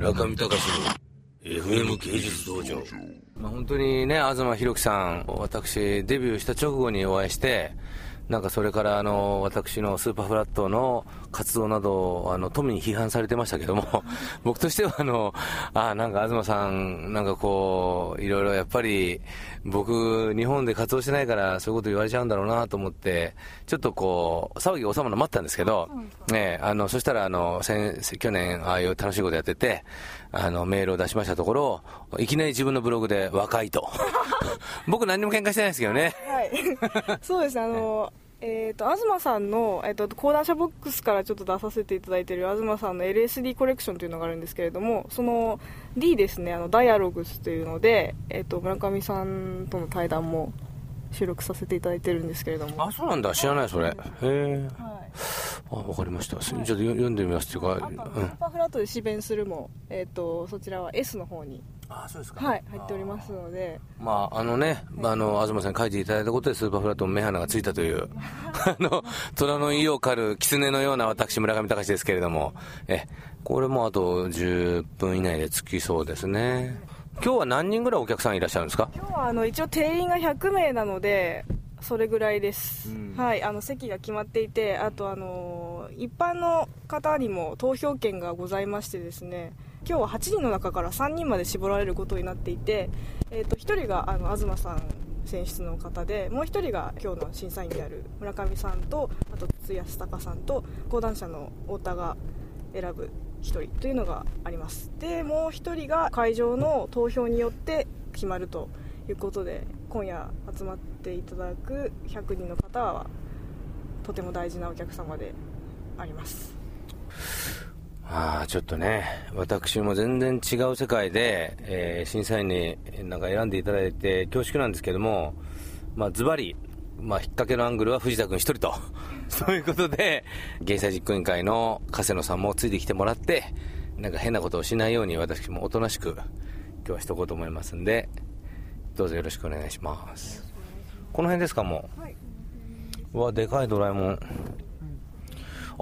村上隆の FM 芸術道場。まあ、本当にね、東博樹さん、私、デビューした直後にお会いして、なんかそれからあの私のスーパーフラットの活動などあの富に批判されてましたけども 僕としてはあのあなんか東さんなんかこういろいろやっぱり僕日本で活動してないからそういうこと言われちゃうんだろうなと思ってちょっとこう騒ぎ収まるの待ったんですけど、ね、あのそしたらあの先去年ああいう楽しいことやっててあのメールを出しましたところいきなり自分のブログで若いと。僕何にも喧嘩してないですけどね。はい。そうですあのえーと、東さんの、えーと、講談社ボックスからちょっと出させていただいている東さんの LSD コレクションというのがあるんですけれどもその D ですねあのダイアログスというので、えーと、村上さんとの対談も収録させていただいてるんですけれども。あそうなんだ。知らないそれ。へえ、はい、あ分かりました、はい、ちょっと読んでみますっていうか、スーパーフラットで思弁するも、えー、とそちらは S の方にあそうですか。はい入っておりますので。まああのね、あの東さんに書いていただいたことでスーパーフラットの目鼻がついたという あの虎の威を借る狐のような私村上隆ですけれども。えこれもあと10分以内で着きそうですね。今日は何人ぐらいお客さんいらっしゃるんですか？今日はあの一応定員が100名なのでそれぐらいです、うん、はいあの席が決まっていてあとあの一般の方にも投票権がございましてですね今日は8人の中から3人まで絞られることになっていて、えー、と1人があの東さん選出の方でもう1人が今日の審査員である村上さんとあと筒安隆さんと講談社の太田が選ぶ1人というのがあります。でもう1人が会場の投票によって決まるということで今夜集まっていただく100人の方はとても大事なお客様でありますああ、ちょっとね、私も全然違う世界で、えー、審査員になんか選んでいただいて恐縮なんですけども、まあ、ズバリ、まあ、引っ掛けのアングルは藤田君一人と。そういうことで、芸祭実行委員会の加瀬野さんもついてきてもらって、なんか変なことをしないように私もおとなしく今日はしとこうと思いますんで、どうぞよろしくお願いします。この辺ですか、もう？はい。うわ、でかいドラえもん。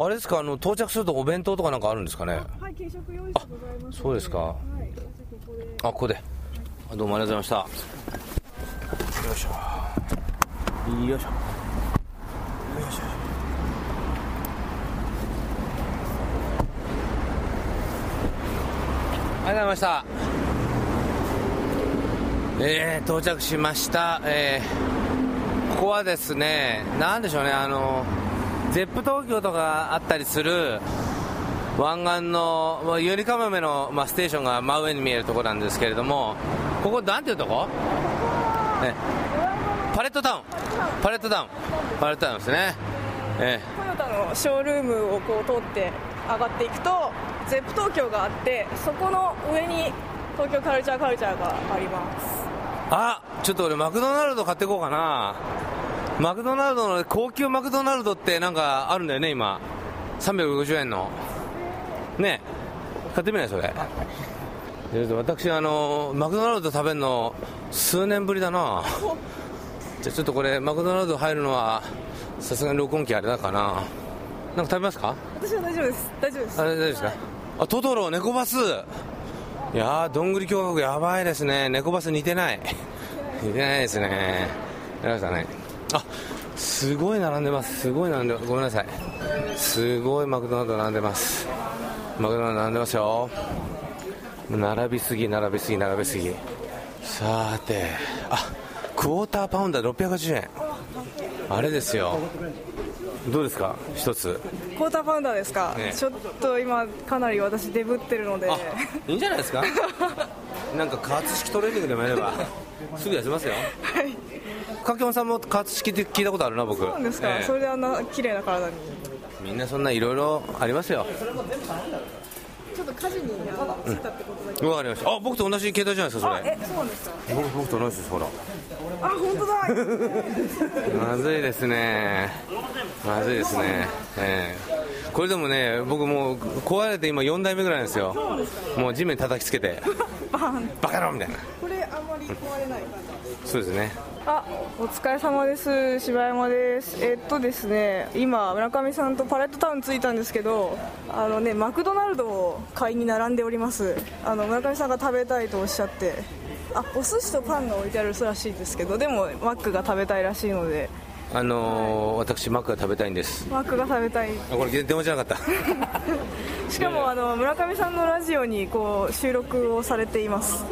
あれですか？あの到着するとお弁当とかなんかあるんですかね？はい軽食用意してございますそうですか、はい、あここで、はい、どうもありがとうございました。よいしょ。よいしょ。よいしょ。ありがとうございました。えー、到着しました、えー、ここはですね、なんでしょうね、あのゼップ東京とかあったりする湾岸のゆりかもめの、まあ、ステーションが真上に見えるところなんですけれどもここなんていうとこ、ね、パレットタウン。パレットタウン。パレットタウンですね、ええ、トヨタのショールームをこう通って上がっていくとゼップ東京があってそこの上に東京カルチャーカルチャーがあります。あちょっと俺マクドナルド買っていこうかなマクドナルドの高級マクドナルドってなんかあるんだよね今。350円の。ね買ってみないそれ。私あのマクドナルド食べるの数年ぶりだな。じゃあちょっとこれマクドナルド入るのはさすがに録音機あれだかな。なんか食べますか？私は大丈夫です。大丈夫です。あれ大丈夫ですか、はい、あトトロ猫バス。いやーどんぐり共和国やばいですね。猫バス似てない。似てないですね。やりましたねあすごい並んでます。すごい並んでごめんなさい。すごいマクドナルド並んでます。マクドナルド並んでますよ。並びすぎ並びすぎ並びすぎ。さてあクォーターパウンダー680円。あれですよ。どうですか？一つ。クォーターパウンダーですか、ね、ちょっと今かなり私デブってるので。いいんじゃないですか？なんか加圧式トレーニングでもやればすぐ痩せますよ。はいかけさんも加圧式って聞いたことあるな僕。そうなんですか、えー、それであんな綺麗な体に？みんなそんないろいろありますよ。ちょっと火事についたってことだけわ、うん、かりました。あ僕と同じ携帯じゃないですかそれ。えそうなんですか？僕僕と同じですほら。あ本当だ。まずいですね。まずいですね。ええ。ー、これでもね僕もう壊れて今4代目ぐらいなんですよ。もう地面叩きつけ て。バカ野郎みたいな。これあんまり壊れない感じそうですねあお疲れ様です。柴山です。えっとですね今村上さんとパレットタウン着いたんですけどあのねマクドナルドを買いに並んでおります。あの村上さんが食べたいとおっしゃって。あお寿司とパンが置いてあるらしいですけどでもマックが食べたいらしいので。あのーはい、私マックが食べたいんです。マックが食べたい。あこれ電話じゃなかった。しかもあの村上さんのラジオにこう収録をされています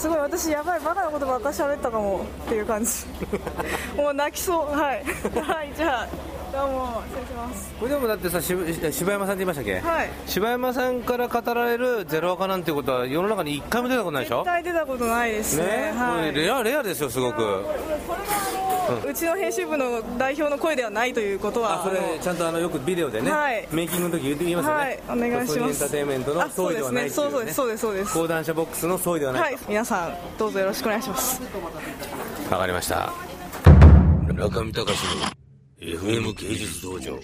すごい私やばいバカなことばっかしゃべったかもっていう感じ。もう泣きそう。はい。はいじゃあ。どうも失礼します。これでもだってさ柴山さんって言いましたっけ？はい。柴山さんから語られるゼロアカなんてことは世の中に一回も出たことないでしょ？絶対出たことないですね。ね、はい、レアレアですよすごく。これがあの、うん、うちの編集部の代表の声ではないということはあそれちゃんとあのよくビデオでね、はい、メイキングの時言って言いますよね。はいお願いします。エンターテインメントの総意ではないそうですねそうですそうです講談社ボックスの総意ではないはい皆さんどうぞよろしくお願いします。わかりました。中見隆の FM 芸術道場。